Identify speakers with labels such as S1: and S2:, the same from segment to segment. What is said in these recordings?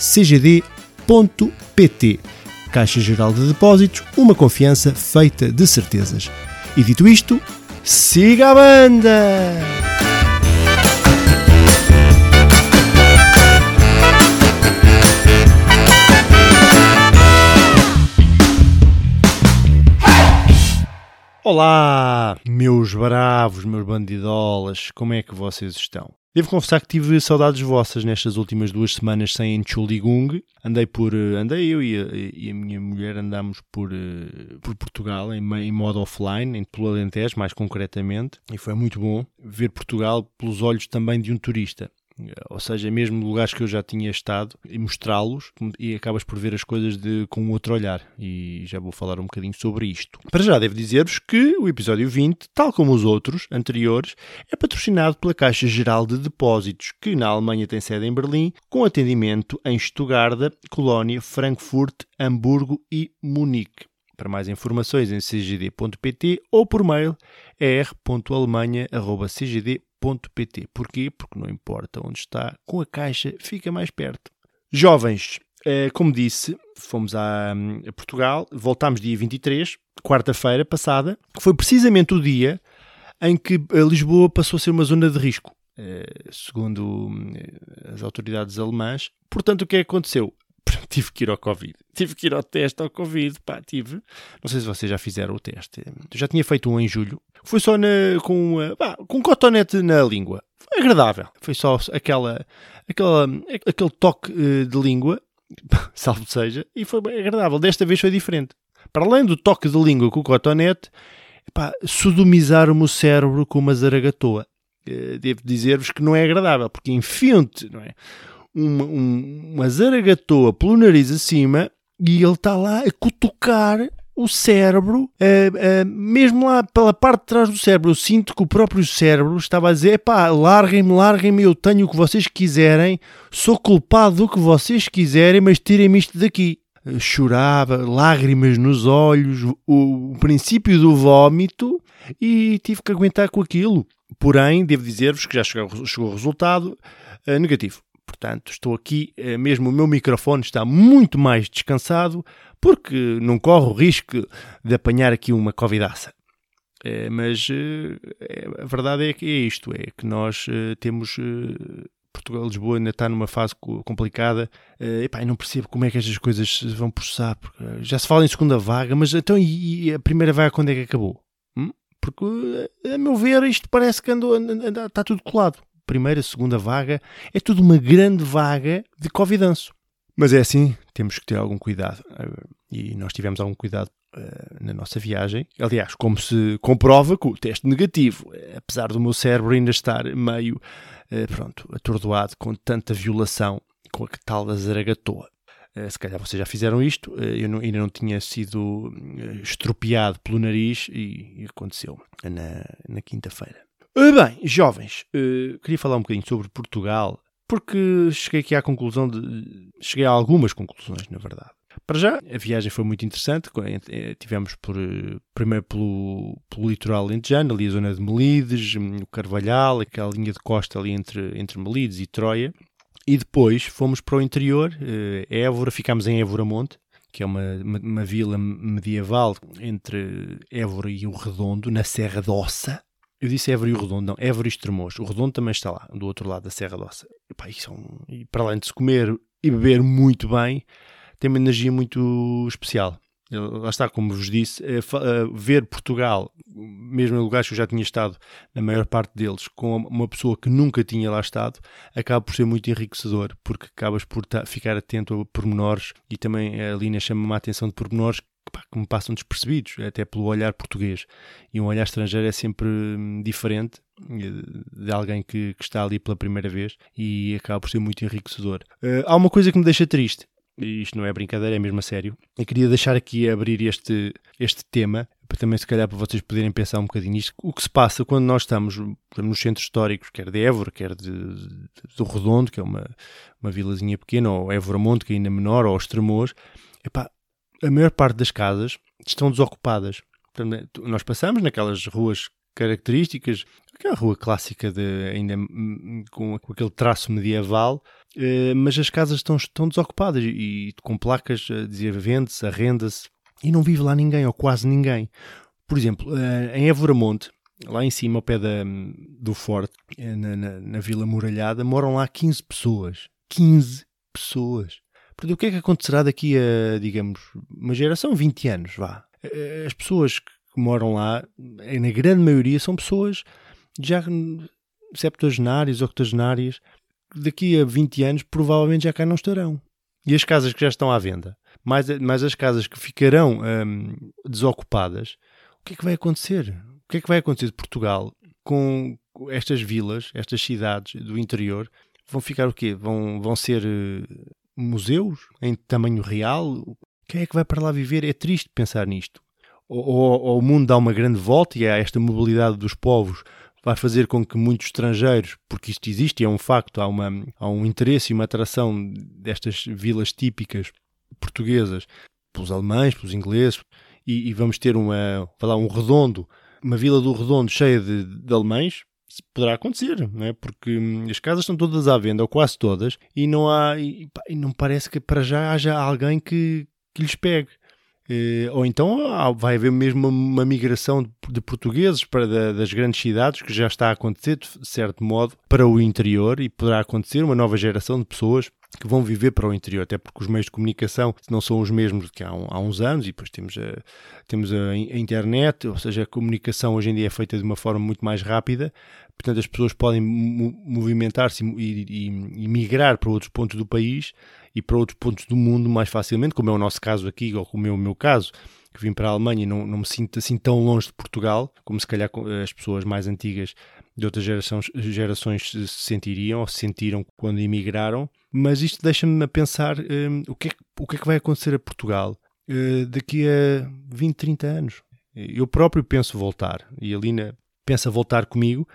S1: cgd.pt. Caixa Geral de Depósitos, uma confiança feita de certezas. E dito isto, siga a banda! Olá, meus bravos, meus bandidolas, como é que vocês estão? Devo confessar que tive saudades vossas nestas últimas duas semanas sem Entschuldigung. Andei por. Andei eu e a, e a minha mulher andámos por, eh, por Portugal em, em modo offline, em pelo Alentejo, mais concretamente. E foi muito bom ver Portugal pelos olhos também de um turista ou seja, mesmo lugares que eu já tinha estado, e mostrá-los e acabas por ver as coisas de, com um outro olhar. E já vou falar um bocadinho sobre isto. Para já, devo dizer-vos que o episódio 20, tal como os outros anteriores, é patrocinado pela Caixa Geral de Depósitos, que na Alemanha tem sede em Berlim, com atendimento em Stuttgart, Colónia, Frankfurt, Hamburgo e Munique. Para mais informações em cgd.pt ou por mail er.alemanha.cgd.pt pt. Porquê? Porque não importa onde está, com a caixa fica mais perto. Jovens, eh, como disse, fomos a, Portugal, voltámos dia 23, quarta-feira passada, que foi precisamente o dia em que Lisboa passou a ser uma zona de risco, eh, segundo eh, as autoridades alemãs. Portanto, o que é que aconteceu? Tive que ir ao Covid. Tive que ir ao teste ao Covid. Pá, tive. Não sei se vocês já fizeram o teste. Eu já tinha feito um em julho. Foi só na, com, pá, com um cotonete na língua. Foi agradável. Foi só aquela, aquela, aquele toque eh, de língua, salvo seja, e foi agradável. Desta vez foi diferente. Para além do toque de língua com o cotonete, pá, sodomizaram-me o cérebro com uma zaragatoa. Eh, devo dizer-vos que não é agradável, porque enfiam-te, não é? Uma, um, uma zaragatoa pelo nariz acima e ele está lá a cutucar o cérebro, uh, uh, mesmo lá pela parte de trás do cérebro, eu sinto que o próprio cérebro estava a dizer: pá, larguem-me, larguem-me, eu tenho o que vocês quiserem, sou culpado do que vocês quiserem, mas tirem-me isto daqui. Chorava, lágrimas nos olhos, o, o princípio do vómito e tive que aguentar com aquilo. Porém, devo dizer-vos que já chegou, chegou o resultado uh, negativo. Portanto, estou aqui, eh, mesmo o meu microfone está muito mais descansado, porque não corro o risco de apanhar aqui uma covidaça. É, mas é, a verdade é que é isto: é que nós temos. Portugal Lisboa ainda está numa fase complicada. Uh, epá, não percebo como é que estas coisas se vão processar. já se fala em segunda vaga, mas então e, a primeira vaga quando é que acabou? Hum? Porque, a meu ver, isto parece que andou, andou, está tudo colado primeira, segunda vaga, é tudo uma grande vaga de covidanço. Mas é assim, temos que ter algum cuidado. Eh, e nós tivemos algum cuidado uh, na nossa viagem. Aliás, como se comprova com o teste negativo, eh, apesar do meu cérebro ainda estar meio, uh, pronto, atordoado com tanta violação com a tal da zaragatoa. Se calhar vocês já fizeram isto, eu não, ainda não tinha sido estropiado pelo nariz e, e aconteceu na, na quinta-feira. Bem, jovens, uh, queria falar um bocadinho sobre Portugal, porque cheguei aqui à conclusão de. Cheguei a algumas conclusões, na verdade. Para já, a viagem foi muito interessante. Eh, tivemos por, primeiro pelo, pelo litoral lentejano, ali a zona de Melides, o Carvalhal, aquela linha de costa ali entre, entre Melides e Troia. E depois fomos para o interior, Évora, ficámos em Évora Monte, que é uma, uma, uma, vila medieval entre Évora e o Redondo, na Serra d'Ossa. Eu disse Évora e o Redondo, não, Évora e Estremoz. O Redondo também está lá, do outro lado da Serra Doça. E, pá, isso é um, e para além de se comer e beber muito bem, tem uma energia muito especial. lá está, como vos disse, é, ver Portugal, mesmo em lugares que eu já tinha estado, na maior parte deles, com uma pessoa que nunca tinha lá estado, acaba por ser muito enriquecedor, porque acabas por ficar atento a pormenores e também a linha chama-me a atenção de pormenores que me passam despercebidos, até pelo olhar português. E um olhar estrangeiro é sempre hum, diferente eh, de alguém que, que está ali pela primeira vez e acaba por ser muito enriquecedor. Uh, há uma coisa que me deixa triste, e isto não é brincadeira, é mesmo a sério. Eu queria deixar aqui abrir este, este tema, para também se calhar para vocês poderem pensar um bocadinho nisto. O que se passa quando nós estamos nos centros históricos, quer de Évora, quer de, do Redondo, que é uma, uma vilazinha pequena, ou Évora Monte, que é ainda menor, ou Estremoz, epá, a maior parte das casas estão desocupadas. Portanto, nós passamos naquelas ruas características, aquela rua clássica de, ainda com, com aquele traço medieval, eh, mas as casas estão, estão desocupadas e, com placas a dizer vende-se, arrenda-se, e não vive lá ninguém, ou quase ninguém. Por exemplo, eh, em Évora Monte, lá em cima, ao pé da, do forte, eh, na, na, na Vila Muralhada, moram lá 15 pessoas. 15 pessoas. Portanto, o que é que acontecerá daqui a, digamos, uma geração, 20 anos, vá? As pessoas que moram lá, na grande maioria, são pessoas já septuagenárias, octogenárias, daqui a 20 anos provavelmente já cá não estarão. E as casas que já estão à venda, mais, mais as casas que ficarão hum, desocupadas, o que é que vai acontecer? O que é que vai acontecer de Portugal com estas vilas, estas cidades do interior? Vão ficar o quê? Vão, vão ser uh, museus em tamanho real? Quem é que vai para lá viver? É triste pensar nisto. Ou, ou, ou o mundo dá uma grande volta e há esta mobilidade dos povos vai fazer com que muitos estrangeiros, porque isto existe é um facto, há, uma, há um interesse e uma atração destas vilas típicas portuguesas pelos alemães, pelos ingleses, e, e vamos ter uma, lá, um redondo, uma vila do redondo cheia de, de alemães, poderá acontecer, não é? porque hum, as casas estão todas à venda, ou quase todas, e não há, e, e não parece que para já haja alguém que, que lhes pegue. Eh, ou então vai haver mesmo uma, migração de, portugueses para das grandes cidades, que já está a acontecer, de certo modo, para o interior e poderá acontecer uma nova geração de pessoas que vão viver para o interior, até porque os meios de comunicação não são os mesmos que há, há uns anos, e depois temos, a, temos a, a, internet, ou seja, a comunicação hoje em dia é feita de uma forma muito mais rápida, portanto as pessoas podem movimentar-se e, e, e, migrar para outros pontos do país e para outros pontos do mundo mais facilmente, como é o nosso caso aqui, ou como é o meu caso, que vim para a Alemanha e não, não me sinto assim tão longe de Portugal, como se calhar as pessoas mais antigas de outras gerações, gerações se sentiriam ou se sentiram quando emigraram. Mas isto deixa-me a pensar um, o, que é, o que é que vai acontecer a Portugal uh, daqui a 20, 30 anos. Eu próprio penso voltar e a Lina pensa voltar comigo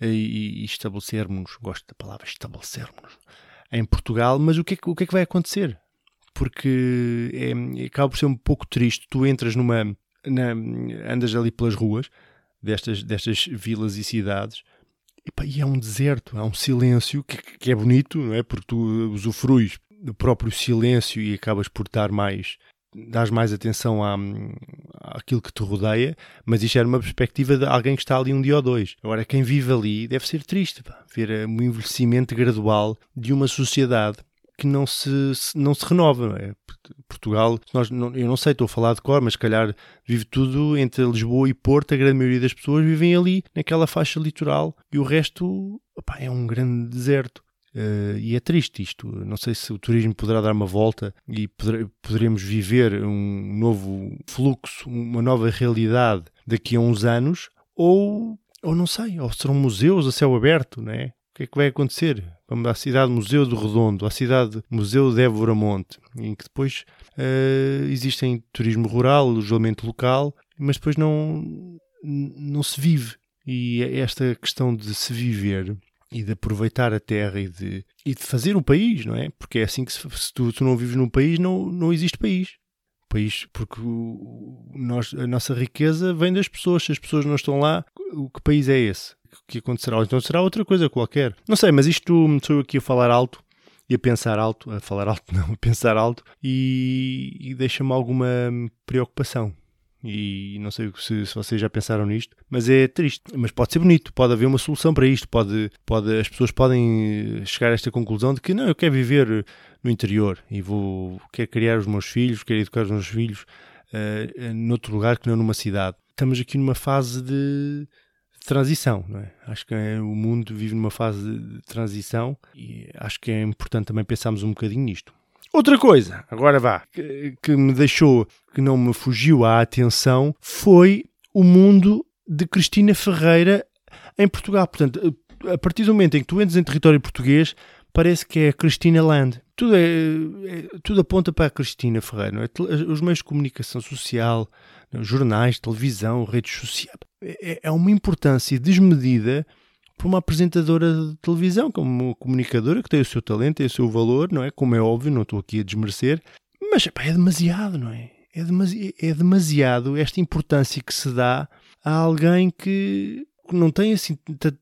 S1: uh, e, e estabelecermos, gosto da palavra estabelecermos, em Portugal, mas o que é, o que, é que vai acontecer? Porque é, acaba por ser um pouco triste. Tu entras numa. Na, andas ali pelas ruas destas, destas vilas e cidades e, pá, e é um deserto, há um silêncio que, que, é bonito, não é? Porque tu usufruis do próprio silêncio e acabas por estar mais dás mais atenção à, àquilo que te rodeia, mas isto era uma perspectiva de alguém que está ali um dia ou dois. Agora, quem vive ali deve ser triste, pá, ver eh, um envelhecimento gradual de uma sociedade que não se, não se renova. Não é? Portugal, nós, não, eu não sei, estou a falar de cor, mas se calhar vive tudo entre Lisboa e Porto, a grande maioria das pessoas vivem ali, naquela faixa litoral, e o resto opá, é um grande deserto. Uh, e é triste isto. Não sei se o turismo poderá dar uma volta e poder, poderemos viver um novo fluxo, uma nova realidade daqui a uns anos, ou, ou não sei, ou serão museus a céu aberto, não é? Que é que vai acontecer? Vamos à cidade Museu do Redondo, à cidade Museu de Évora Monte, em que depois uh, existem turismo rural, alojamento local, mas depois não, não se vive. E é esta questão de se viver e de aproveitar a terra e de, e de fazer um país, não é? Porque é assim que se, se tu, tu, não vives num país, não, não existe país. País, porque nós, a nossa riqueza vem das pessoas. Se as pessoas não estão lá, o que país é esse? Que acontecerá? Então será outra coisa qualquer. Não sei, mas isto sou eu aqui a falar alto e a pensar alto, a falar alto não, a pensar alto e, e deixa-me alguma preocupação e não sei se, se, vocês já pensaram nisto, mas é triste. Mas pode ser bonito, pode haver uma solução para isto, pode, pode, as pessoas podem chegar a esta conclusão de que não, eu quero viver no interior e vou quero criar os meus filhos, quero educar os meus filhos uh, noutro lugar que não numa cidade. Estamos aqui numa fase de transição, não é? Acho que é, o mundo vive numa fase de transição e acho que é importante também pensarmos um bocadinho nisto. Outra coisa, agora vá, que, que me deixou, que não me fugiu à atenção, foi o mundo de Cristina Ferreira em Portugal. Portanto, a partir do momento em que tu entras em território português, parece que é a Cristina Land. Tudo, é, é tudo aponta para a Cristina Ferreira. É? Os meios de comunicação social, jornais, televisão, redes sociais. É, é uma importância desmedida para uma apresentadora de televisão, como uma comunicadora que tem o seu talento, tem o seu valor, não é? Como é óbvio, não estou aqui a desmerecer, mas pá, é demasiado, não é? É, demasi é demasiado esta importância que se dá a alguém que não tem assim,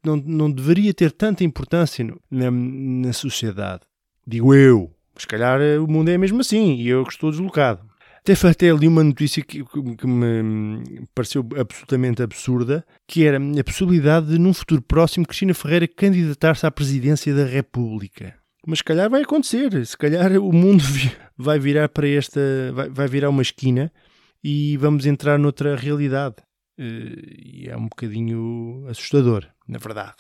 S1: não, não deveria ter tanta importância na, na sociedade. Digo eu, se calhar o mundo é mesmo assim e eu que estou deslocado. Até até ali uma notícia que, que, me pareceu absolutamente absurda, que era a possibilidade de, num futuro próximo, Cristina Ferreira candidatar-se à presidência da República. Mas se calhar vai acontecer, se calhar o mundo vai virar para esta, vai, virar uma esquina e vamos entrar noutra realidade. Eh, e é um bocadinho assustador, na verdade.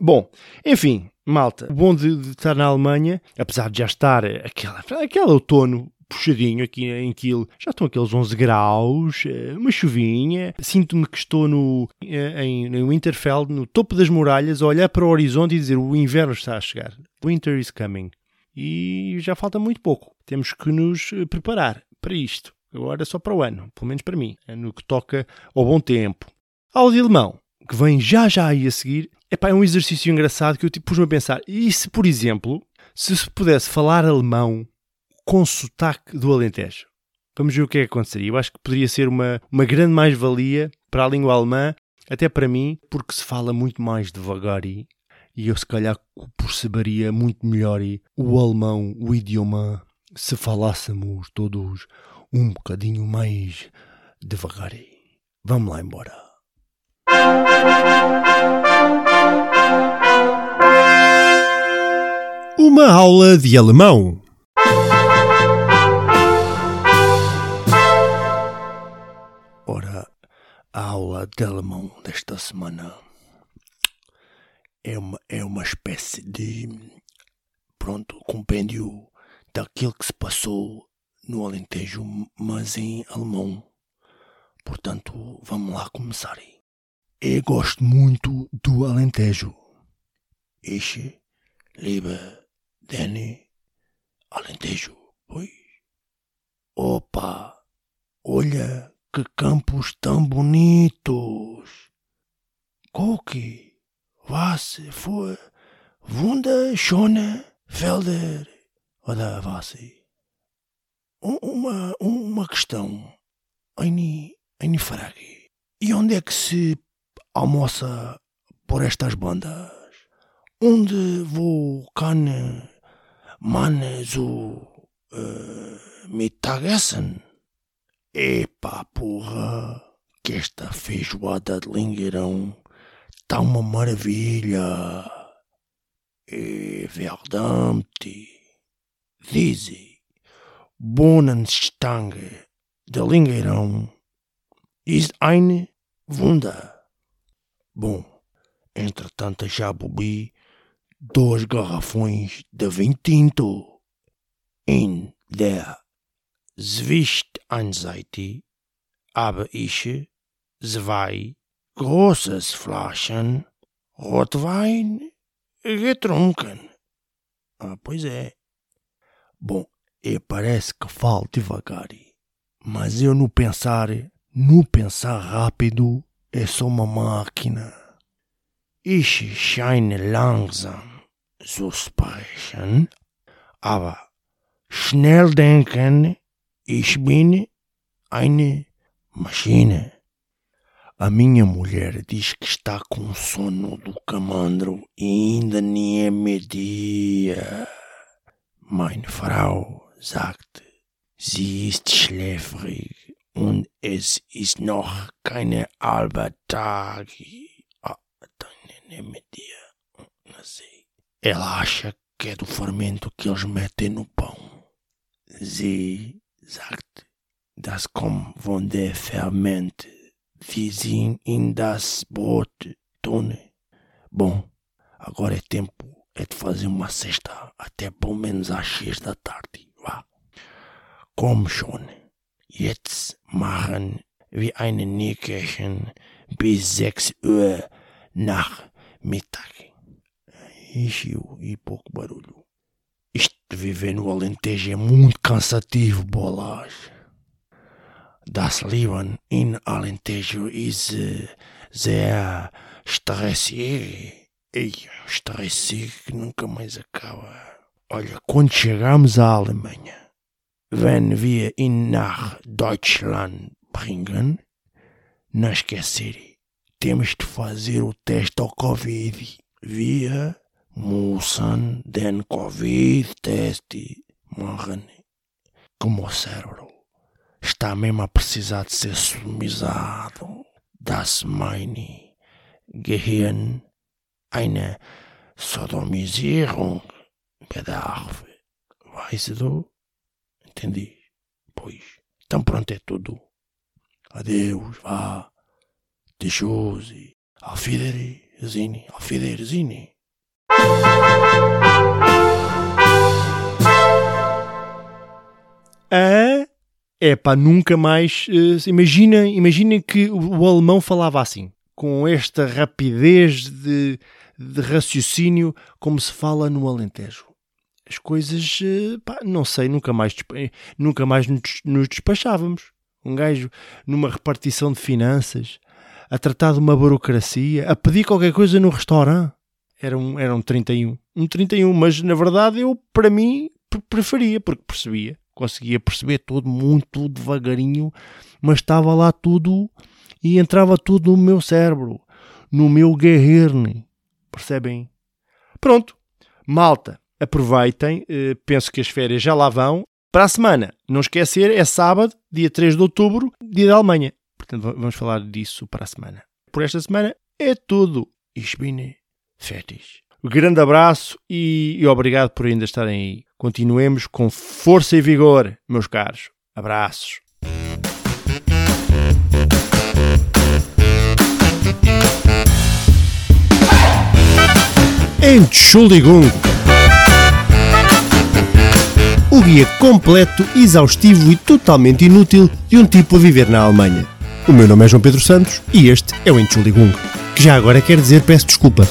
S1: Bom, enfim, malta, o bom de, de, estar na Alemanha, apesar de já estar aquela, aquele outono puxadinho aqui em Kiel. Já estão aqueles 11 graus, eh, uma chuvinha. Sinto-me que estou no, eh, em, no Winterfeld, no topo das muralhas, a olhar para o horizonte e dizer o inverno está a chegar. Winter is coming. E já falta muito pouco. Temos que nos eh, preparar para isto. Agora só para o ano, pelo menos para mim, é no que toca ao bom tempo. De alemão, que vem já já aí a seguir, epá, é um exercício engraçado que eu tipo, pus-me a pensar. E se, por exemplo, se se pudesse falar alemão com sotaque do Alentejo. Vamos ver o que é que aconteceria. Eu acho que poderia ser uma, uma grande mais-valia para a língua alemã, até para mim, porque se fala muito mais devagar e, e eu se calhar perceberia muito melhor o alemão, o idioma, se falássemos todos um bocadinho mais devagar. Vamos lá embora.
S2: Uma aula de alemão.
S1: De alemão desta semana é uma, é uma espécie de pronto, compêndio daquilo que se passou no Alentejo, mas em alemão. Portanto, vamos lá começar. Eu gosto muito do Alentejo. Ich liebe den Alentejo. Oi. Opa, olha que campos tão bonitos! Cookie, was für wunderschöne Felder! Oder was? Uma, uma questão. Eine Frage. E onde é que se almoça por estas bandas? Onde vou kann man so uh, Mittagessen? Epá, porra, que esta feijoada de lingueirão está uma maravilha. É verdade. Diese Bohnenstange de lingueirão ist ein Wunder. Bom, entretanto já bebi dois garrafões de vinho tinto in der Zwischenseite habe ich zwei große Flaschen Rotwein getrunken. Ah, pois é. Bom, e parece que falo devagar, mas eu no pensar, no pensar rápido, é só uma máquina. Ich scheine langsam zu sprechen, aber schnell denken Ich bin eine Maschine. A minha mulher diz que está com sono do camandro e ainda nem é meio-dia. Meine Frau sagt, sie ist schläfrig und es ist noch keine halbe Tag. Ah, então nem é meio-dia. Ela acha que é do fermento que eles metem no pão. Sie sagt das kommen von der Fermente. Wir sind in das Boot, Tone. Bom, agora é tempo é de fazer uma cesta até pelo menos às seis da tarde. Vá. Komm schon. Jetzt machen wir ein Nickerchen bis sechs Uhr nach Mittag. Ixi, e pouco barulho. Isto de viver no Alentejo é muito cansativo, bolas. Das Leben in Alentejo ist äh, sehr stressig. Ei, stressig que nunca mais acaba. Olha, quando chegamos à Alemanha, wenn wir ihn nach Deutschland bringen, não esquecer, temos de fazer o teste ao Covid. Wir müssen den Covid-Test machen. Como o cérebro está mesmo a precisar de ser sumizado. Das meine Gehirn eine Sodomisierung bedarf. Weißt du? Entendi. Pois. Então pronto, é tudo. Adeus, vá. Tschüssi. Auf Wiedersehen. Auf Wiedersehen. Ah, é pá, nunca mais. Uh, imagina, imagina que o, o, alemão falava assim, com esta rapidez de, de, raciocínio, como se fala no Alentejo. As coisas, uh, pá, não sei, nunca mais, nunca mais nos, nos despachávamos. Um gajo numa repartição de finanças, a tratar de uma burocracia, a pedir qualquer coisa no restaurante. Era um, era um 31. Um 31, mas na verdade eu, para mim, preferia, porque percebia conseguia perceber tudo muito devagarinho, mas estava lá tudo e entrava tudo no meu cérebro, no meu guerrerne. Percebem? Pronto, malta, aproveitem, eh, penso que as férias já lá vão. Para a semana, não esquecer, é sábado, dia 3 de outubro, dia da Alemanha. Portanto, vamos falar disso para a semana. Por esta semana é tudo. Ich bin fertig. Um grande abraço e obrigado por ainda estarem aí. Continuemos com força e vigor, meus caros. Abraços.
S2: Entschuldigung. O guia completo, exaustivo e totalmente inútil de um tipo a viver na Alemanha. O meu nome é João Pedro Santos e este é o Entschuldigung, que já agora quer dizer peço desculpa.